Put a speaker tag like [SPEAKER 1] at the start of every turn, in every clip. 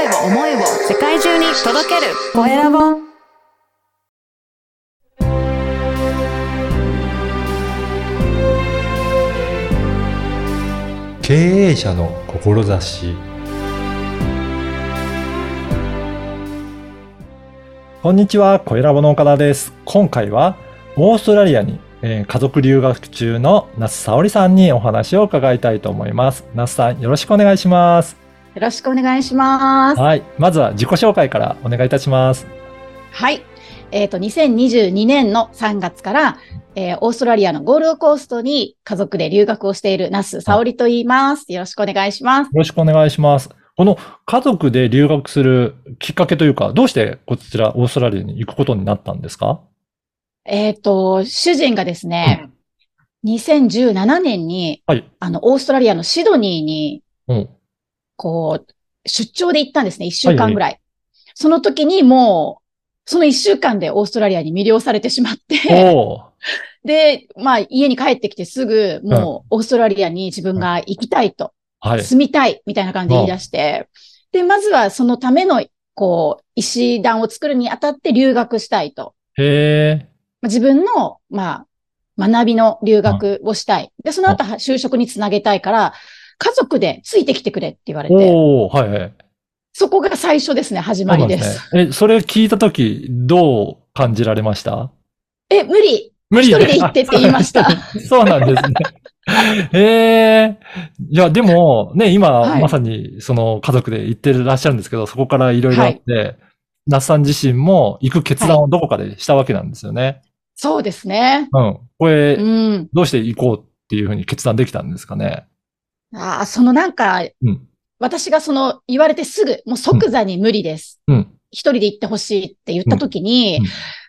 [SPEAKER 1] 声を思いを世界中に届けるコエラボ
[SPEAKER 2] 経営者の志こんにちは、小ラボの岡田です。今回はオーストラリアに、えー家族留学中の那須沙織さんにお話を伺いたいと思います。那須さん、よろしくお願いします。
[SPEAKER 3] よろしくお願いします。
[SPEAKER 2] はい。まずは自己紹介からお願いいたします。
[SPEAKER 3] はい。えっ、と、2022年の3月から、えーオーストラリアのゴールドコーストに家族で留学をしている那須沙織と言います。よろしくお願いします。
[SPEAKER 2] よろしくお願いします。この家族で留学するきっかけというか、どうしてこちらオーストラリアに行くことになったんですか？
[SPEAKER 3] えっ、と、主人がですね、2017年に、
[SPEAKER 2] はい。
[SPEAKER 3] あの、オーストラリアのシドニーに、
[SPEAKER 2] うん。
[SPEAKER 3] こう、出張で行ったんですね。1週間ぐらい。その時にもう、その1週間でオーストラリアに魅了されてしまって。で、まあ、家に帰ってきてすぐ、もう、オーストラリアに自分が行きたいと、
[SPEAKER 2] はい。
[SPEAKER 3] 住みたい、みたいな感じで言い出して、で、まずはそのための、こう、石段を作るにあたって留学したいと。
[SPEAKER 2] へー。
[SPEAKER 3] まあ自分の、まあ、学びの留学をしたい。で、その後、は就職につなげたいから、家族でついてきてくれって言われて、
[SPEAKER 2] おー、はいはい。
[SPEAKER 3] そこが最初ですね、始まりです。
[SPEAKER 2] そうなんね。え、それ聞いたとき、どう感じられました？
[SPEAKER 3] え、無理
[SPEAKER 2] 無
[SPEAKER 3] 一人で行ってって言いました。
[SPEAKER 2] そうなんですね。ええいや、でも、ね、今、
[SPEAKER 3] はい
[SPEAKER 2] まさに、その、家族で行ってらっしゃるんですけど、そこからいろいろあって、那須さん自身も行く決断をどこかでしたわけなんですよね。
[SPEAKER 3] そうですね。
[SPEAKER 2] うん。これ、
[SPEAKER 3] うん。
[SPEAKER 2] どうして行こうっていうふうに決断できたんですかね？
[SPEAKER 3] ああ、そのなんか、
[SPEAKER 2] うん
[SPEAKER 3] 私がその言われてすぐ、もう即座に無理です。
[SPEAKER 2] うん。
[SPEAKER 3] 一人で行ってほしいって言った時に、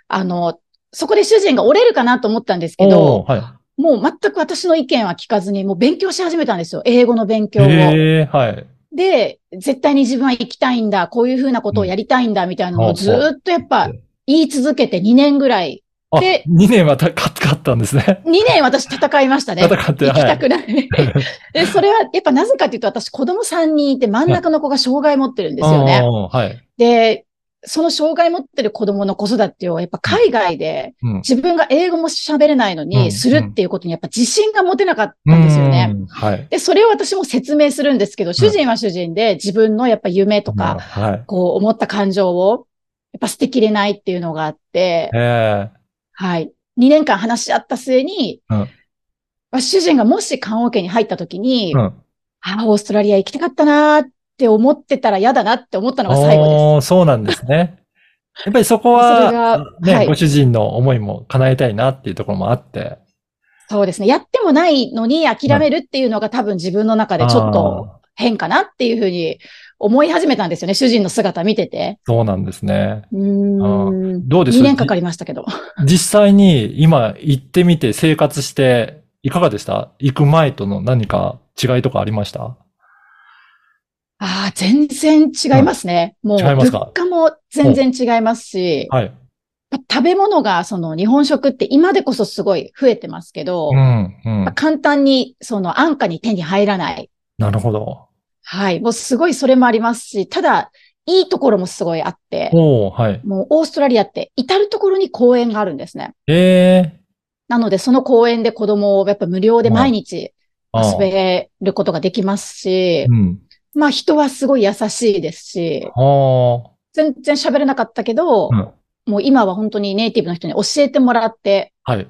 [SPEAKER 3] あの、そこで主人が折れるかなと思ったんですけ
[SPEAKER 2] お
[SPEAKER 3] ど、
[SPEAKER 2] ーは
[SPEAKER 3] もう全く私の意見は聞かずに、もう勉強し始めたんですよ。英語の勉
[SPEAKER 2] い。
[SPEAKER 3] 強を。
[SPEAKER 2] はい。
[SPEAKER 3] で、絶対に自分は行きたいんだ、こういうふうなことをやりたいんだ、みたいなのをずーっとやっぱ言い続けて2年ぐらい、
[SPEAKER 2] あ、
[SPEAKER 3] で
[SPEAKER 2] 2年はたかかったんですね。
[SPEAKER 3] 2年私戦いましたね。
[SPEAKER 2] 戦って、
[SPEAKER 3] 行き
[SPEAKER 2] はい。
[SPEAKER 3] たくない。で、それはやっぱなぜかというと、私子供3人いて真ん中の子が障害持ってるんですよね。
[SPEAKER 2] はい。
[SPEAKER 3] で、その障害持ってる子供の子育てをやっぱ海外で
[SPEAKER 2] うん。
[SPEAKER 3] 自分が英語も喋れないの
[SPEAKER 2] うん
[SPEAKER 3] にするっていうことにやっぱ自信が持てなかったんですよね。
[SPEAKER 2] うん。はい。
[SPEAKER 3] で、それを私も説明するんですけど、主人は主人で自分のやっぱ夢とか、
[SPEAKER 2] はい。
[SPEAKER 3] こう思った感情をやっぱ捨てきれないっていうのがあって、
[SPEAKER 2] ええ
[SPEAKER 3] はい。2年間話し合った末に、
[SPEAKER 2] うん
[SPEAKER 3] まあ主人がもし棺桶に入った時に、
[SPEAKER 2] うん。
[SPEAKER 3] ああ、オーストラリア行きたかったなーって思ってたら嫌だなって思ったのが最後です。
[SPEAKER 2] そうなんですね。やっぱりそこは
[SPEAKER 3] が、
[SPEAKER 2] ね、
[SPEAKER 3] はい
[SPEAKER 2] ご主人の思いも叶えたいなっていうところもあって。
[SPEAKER 3] そうですね。やってもないのに諦めるっていうのが多分自分の中でちょっと変かなっていうふうに思い始めたんですよね。主人の姿見てて。
[SPEAKER 2] そうなんですね。
[SPEAKER 3] うーん。
[SPEAKER 2] どうです
[SPEAKER 3] ？2年かかりましたけど。
[SPEAKER 2] 実際に今行ってみて生活していかがでした？行く前との何か違いとかありました？
[SPEAKER 3] ああ、全然違いますね。もう
[SPEAKER 2] 違いますか？
[SPEAKER 3] 物価も全然違いますし、
[SPEAKER 2] はい。
[SPEAKER 3] 食べ物がその日本食って今でこそすごい増えてますけど、
[SPEAKER 2] うん、うん。
[SPEAKER 3] 簡単にその安価に手に入らない。
[SPEAKER 2] なるほど。
[SPEAKER 3] はい。もうすごいそれもありますし、ただ、いいところもすごいあって、
[SPEAKER 2] はい。
[SPEAKER 3] もうオーストラリアって至るところに公園があるんですね。
[SPEAKER 2] ええ
[SPEAKER 3] なので、その公園で子供をやっぱ無料で毎日
[SPEAKER 2] あ
[SPEAKER 3] 遊べることができますし、
[SPEAKER 2] うん。
[SPEAKER 3] まあ人はすごい優しいですし、
[SPEAKER 2] は
[SPEAKER 3] 全然喋れなかったけど、
[SPEAKER 2] うん
[SPEAKER 3] もう今は本当にネイティブの人に教えてもらって、
[SPEAKER 2] あ。はい。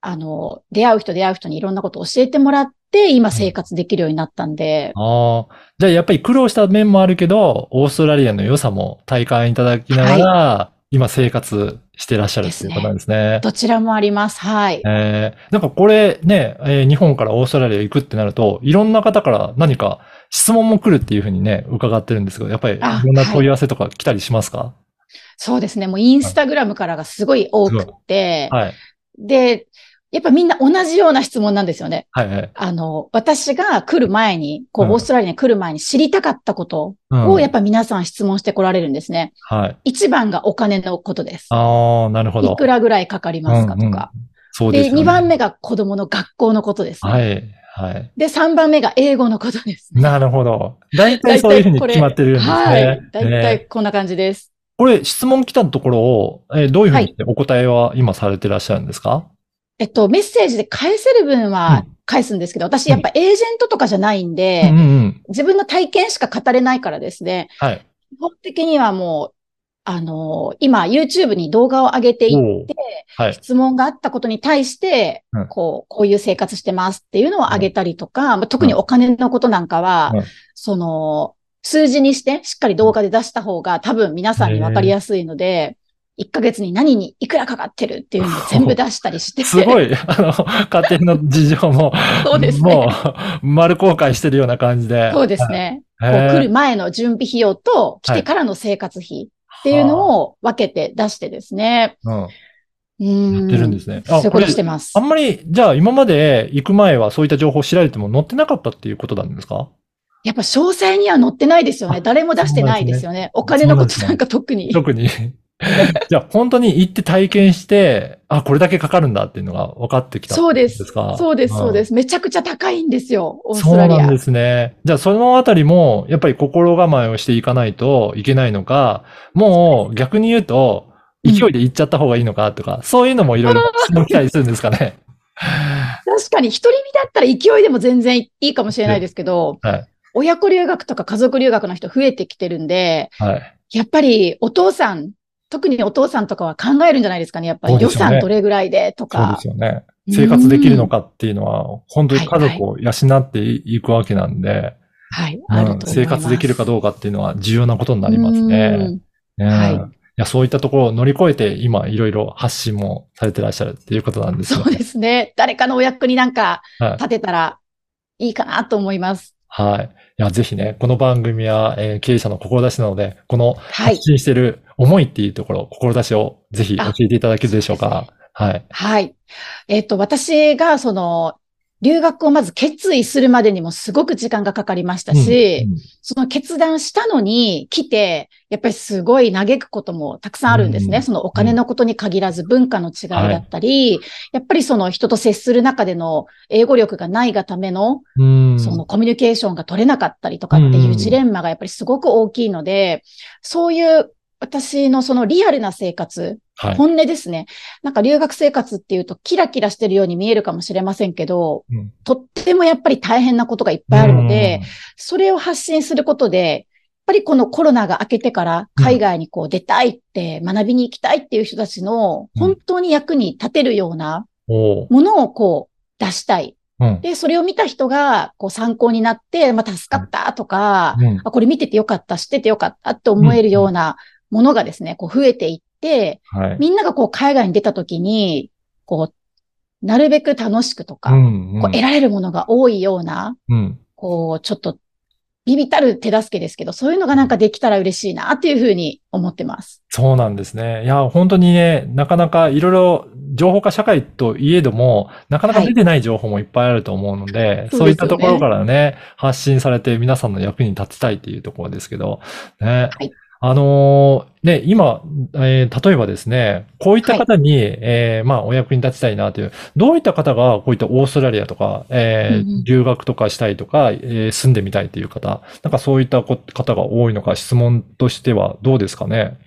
[SPEAKER 3] あの、出会う人出会う人にいろんなことを教えてもらって、今生活できるようになったんで、
[SPEAKER 2] ああ。じゃあやっぱり苦労した面もあるけど、オーストラリアの良さも体感いただきながら、今生活してらっしゃるっていうことなんですね。
[SPEAKER 3] どちらもあります。はい。
[SPEAKER 2] えー、なんかこれね、えー日本からオーストラリア行くってなると、いろんな方から何か質問も来るっていうふうにね、伺ってるんですけど、やっぱりい
[SPEAKER 3] あ
[SPEAKER 2] ろんな問い合わせとか来たりしますか？
[SPEAKER 3] そうですね。もうインスタグラムからがすごい多くって、
[SPEAKER 2] はい。
[SPEAKER 3] で、やっぱみんな同じような質問なんですよね。
[SPEAKER 2] はいはい。
[SPEAKER 3] あの、私が来る前に、こう、
[SPEAKER 2] うん
[SPEAKER 3] オーストラリアに来る前に知りたかったこと
[SPEAKER 2] うん
[SPEAKER 3] を、やっぱ皆さん質問してこられるんですね。
[SPEAKER 2] はい。
[SPEAKER 3] 一番がお金のことです。
[SPEAKER 2] ああ、なるほど。
[SPEAKER 3] いくらぐらいかかりますかとか。
[SPEAKER 2] そうで
[SPEAKER 3] で、
[SPEAKER 2] すよね。
[SPEAKER 3] 二番目が子供の学校のことですね。
[SPEAKER 2] はい。はい。
[SPEAKER 3] で、3番目が英語のことです。
[SPEAKER 2] なるほど。大体そういうふうに決まってるんですね。
[SPEAKER 3] はい。大
[SPEAKER 2] ね
[SPEAKER 3] 体こんな感じです。
[SPEAKER 2] これ質問来たところを、えーどういうふうにお答えは今されてらっしゃるんですか、
[SPEAKER 3] えっと、メッセージで返せる分は
[SPEAKER 2] う
[SPEAKER 3] 返すんですけど、私やっぱエージェントとかじゃないんで、
[SPEAKER 2] うんうんうん。
[SPEAKER 3] 自分の体験しか語れないからですね、
[SPEAKER 2] はい。
[SPEAKER 3] 基本的にはもう、あの今 YouTube に動画を上げていって、
[SPEAKER 2] はい。
[SPEAKER 3] 質問があったことに対して
[SPEAKER 2] うん、
[SPEAKER 3] こう、こういう生活してますっていうのを上げたりとか、まあ特にお金のことなんかは、
[SPEAKER 2] うん。
[SPEAKER 3] その、数字にしてしっかり動画で出した方が多分皆さんにわかりやすいので、1ヶ月に何にいくらかかってるっていうのを全部出したりして。
[SPEAKER 2] すごい、あの、家庭の事情も、
[SPEAKER 3] そうですね
[SPEAKER 2] もう、丸公開してるような感じで。
[SPEAKER 3] そうですね。来る前の準備費用と来てからの生活費っていうのを分けて出してですね。
[SPEAKER 2] うん。
[SPEAKER 3] うん。
[SPEAKER 2] やってるんですね
[SPEAKER 3] そういうことしてます
[SPEAKER 2] あ。んまり、じゃあ今まで行く前はそういった情報を知られても載ってなかったっていうことなんですか？
[SPEAKER 3] やっぱ詳細には載ってないですよね。
[SPEAKER 2] あ
[SPEAKER 3] 誰も出してないですよね。お金のことなんか特に。
[SPEAKER 2] 特に。じゃあ本当に行って体験して、あ、これだけかかるんだっていうのが分かってきた。
[SPEAKER 3] そうです。そうです、そうですす。めちゃくちゃ高いんですよ、オーストラリア。
[SPEAKER 2] そうなんですね。じゃあそのあたりも、やっぱり心構えをしていかないといけないのか、もう逆に言うと、勢いで行っちゃった方がいいのかとか、そういうのもいろいろ質問来たりするんですかね？
[SPEAKER 3] 確かに、一人身だったら勢いでも全然いいかもしれないですけど、
[SPEAKER 2] はい。
[SPEAKER 3] 親子留学とか家族留学の人増えてきてるんで、
[SPEAKER 2] はい。
[SPEAKER 3] やっぱりお父さん、特にお父さんとかは考えるんじゃないですかね。やっぱり予算どれぐらいでと
[SPEAKER 2] そうで
[SPEAKER 3] か。
[SPEAKER 2] すよね。生活できるのかっていうのは、本当に家族を養っていくわけなんで、
[SPEAKER 3] はい、あると思い。
[SPEAKER 2] うん生活できるかどうかっていうのは重要なことになりますね。
[SPEAKER 3] うんはい
[SPEAKER 2] うんいや、そういったところを乗り越えて、今、いろいろ発信もされてらっしゃるっていうことなんですよ
[SPEAKER 3] そうですね。誰かのお役になんか
[SPEAKER 2] はい。
[SPEAKER 3] 立てたらいいかなと思います。
[SPEAKER 2] はい。いや、ぜひね、この番組は、えー経営者の志なので、この
[SPEAKER 3] はい
[SPEAKER 2] 発。信してる思いっていうところ、志をぜひ教えていただけるでしょうか。はい。
[SPEAKER 3] はい。えっ、と、私がその、留学をまず決意するまでにもすごく時間がかかりましたし、
[SPEAKER 2] うん
[SPEAKER 3] その決断したのに来て、やっぱりすごい嘆くこともたくさんあるんですね。
[SPEAKER 2] うん
[SPEAKER 3] そのお金のことに限らず文化の違いだったり、やっぱりその人と接する中での英語力がないがための、
[SPEAKER 2] うん。
[SPEAKER 3] そのコミュニケーションが取れなかったりとかっていうジレンマがやっぱりすごく大きいので、そういう私のそのリアルな生活、
[SPEAKER 2] はい。
[SPEAKER 3] 本音ですね。なんか留学生活っていうとキラキラしてるように見えるかもしれませんけど、
[SPEAKER 2] うん
[SPEAKER 3] とってもやっぱり大変なことがいっぱいあるので、、それを発信することで、やっぱりこのコロナが明けてから海外にこう出たいって、学びに行きたいっていう人たちの
[SPEAKER 2] うん
[SPEAKER 3] 本当に役に立てるようなものをこう出したい。
[SPEAKER 2] うん。
[SPEAKER 3] で、それを見た人がこう参考になって、まあ、助かったとか、
[SPEAKER 2] うん
[SPEAKER 3] あ、これ見ててよかった、知っててよかったって思えるようなものがですね、こう増えていって、
[SPEAKER 2] はい。
[SPEAKER 3] みんながこう海外に出た時に、こう、なるべく楽しくとか、
[SPEAKER 2] うんうん
[SPEAKER 3] こう得られるものが多いような、
[SPEAKER 2] うん。
[SPEAKER 3] こう、ちょっと、ビビたる手助けですけど、そういうのがなんかできたら嬉しいなっていうふうに思ってます。
[SPEAKER 2] そうなんですね。いや、本当にね、なかなかいろいろ情報化社会といえども、なかなか出てない情報もいっぱいあると思うので、
[SPEAKER 3] そうですよね
[SPEAKER 2] そういったところからね、発信されて皆さんの役に立ちたいっていうところですけど、ね。
[SPEAKER 3] はい
[SPEAKER 2] あのーね、今、えー例えばですね、こういった方に、えーまあ、お役に立ちたいなという、どういった方がこういったオーストラリアとか、えー
[SPEAKER 3] うんうん
[SPEAKER 2] 留学とかしたいとか、えー住んでみたいという方、なんかそういったこ方が多いのか、質問としてはどうですかね？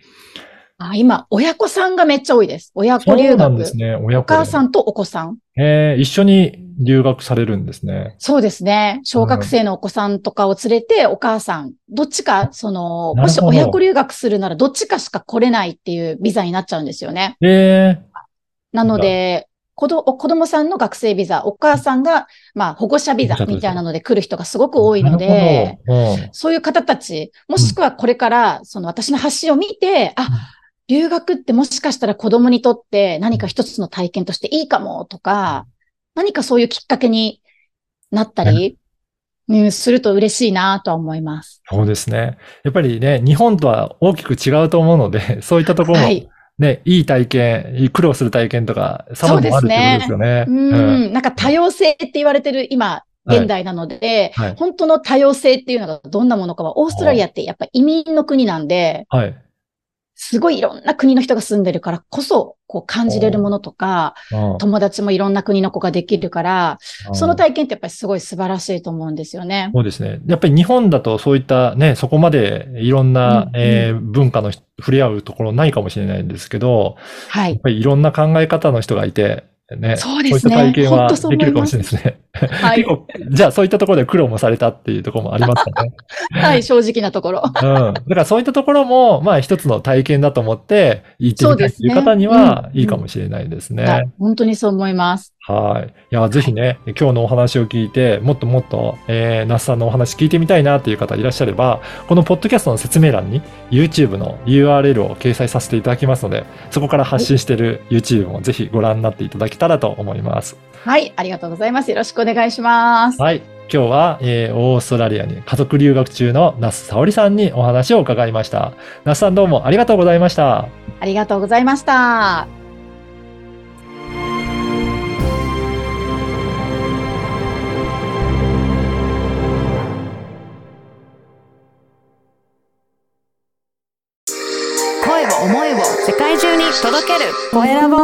[SPEAKER 3] あ今、親子さんがめっちゃ多いです。親子
[SPEAKER 2] そう
[SPEAKER 3] 留学。
[SPEAKER 2] なんですね。親
[SPEAKER 3] お
[SPEAKER 2] 子で
[SPEAKER 3] 母さんとお子さん。
[SPEAKER 2] えー一緒に留学されるんですね。
[SPEAKER 3] そうですね。小学生のお子さんとかを連れて、お母さん、どっちか、その、もし親子留学するなら、どっちかしか来れないっていうビザになっちゃうんですよね。
[SPEAKER 2] え
[SPEAKER 3] なので、子ど子供さんの学生ビザ、お母さんが、まあ、保護者ビザみたいなので来る人がすごく
[SPEAKER 2] ー、
[SPEAKER 3] 多いので、
[SPEAKER 2] なるほど。
[SPEAKER 3] そういう方たち、もしくはこれから、その私の発信を見て、あ、留学ってもしかしたら子供にとって何か一つの体験としていいかもとか、何かそういうきっかけになったり、うん、すると嬉しいなとは思います。
[SPEAKER 2] そうですね。やっぱりね、日本とは大きく違うと思うので、そういったところも
[SPEAKER 3] はい。
[SPEAKER 2] ね、いい体験、苦労する体験とか、様々あるってことですよね。
[SPEAKER 3] うん、なんか多様性って言われてる今、現代なので、
[SPEAKER 2] はい。
[SPEAKER 3] 本当の多様性っていうのがどんなものかは、オーストラリアってやっぱ移民の国なんで、
[SPEAKER 2] はい。
[SPEAKER 3] すごいいろんな国の人が住んでるからこそ、こう感じれるものとか、
[SPEAKER 2] うん
[SPEAKER 3] 友達もいろんな国の子ができるから、その体験ってやっぱりすごい素晴らしいと思うんですよね。
[SPEAKER 2] そうですね。やっぱり日本だとそういったね、そこまでいろんな、
[SPEAKER 3] うん
[SPEAKER 2] えー文化の人触れ合うところないかもしれないんですけど、
[SPEAKER 3] はい。
[SPEAKER 2] やっぱりいろんな考え方の人がいて、ね、
[SPEAKER 3] そうですね
[SPEAKER 2] そういった体験はできるかもしれないですね。
[SPEAKER 3] はい
[SPEAKER 2] じゃあそういったところで苦労もされたっていうところもありますかね。
[SPEAKER 3] はい、正直なところ。
[SPEAKER 2] うん。だからそういったところも、まあ一つの体験だと思って行ってみたいっていう方にはいいかもしれないですね。
[SPEAKER 3] はい本当にそう思います。
[SPEAKER 2] はい。いや、ぜひね、今日のお話を聞いて、もっともっと、えー、那須さんのお話聞いてみたいなっていう方いらっしゃれば、このポッドキャストの説明欄に YouTube の URL を掲載させていただきますので、そこから発信している YouTube もぜひご覧になっていただけたらと思います。
[SPEAKER 3] はい、ありがとうございます。よろしくお願いします。
[SPEAKER 2] はい。今日は、えー、オーストラリアに家族留学中の那須沙織さんにお話を伺いました。那須さんどうもありがとうございました。
[SPEAKER 3] ありがとうございました。
[SPEAKER 1] コエラボ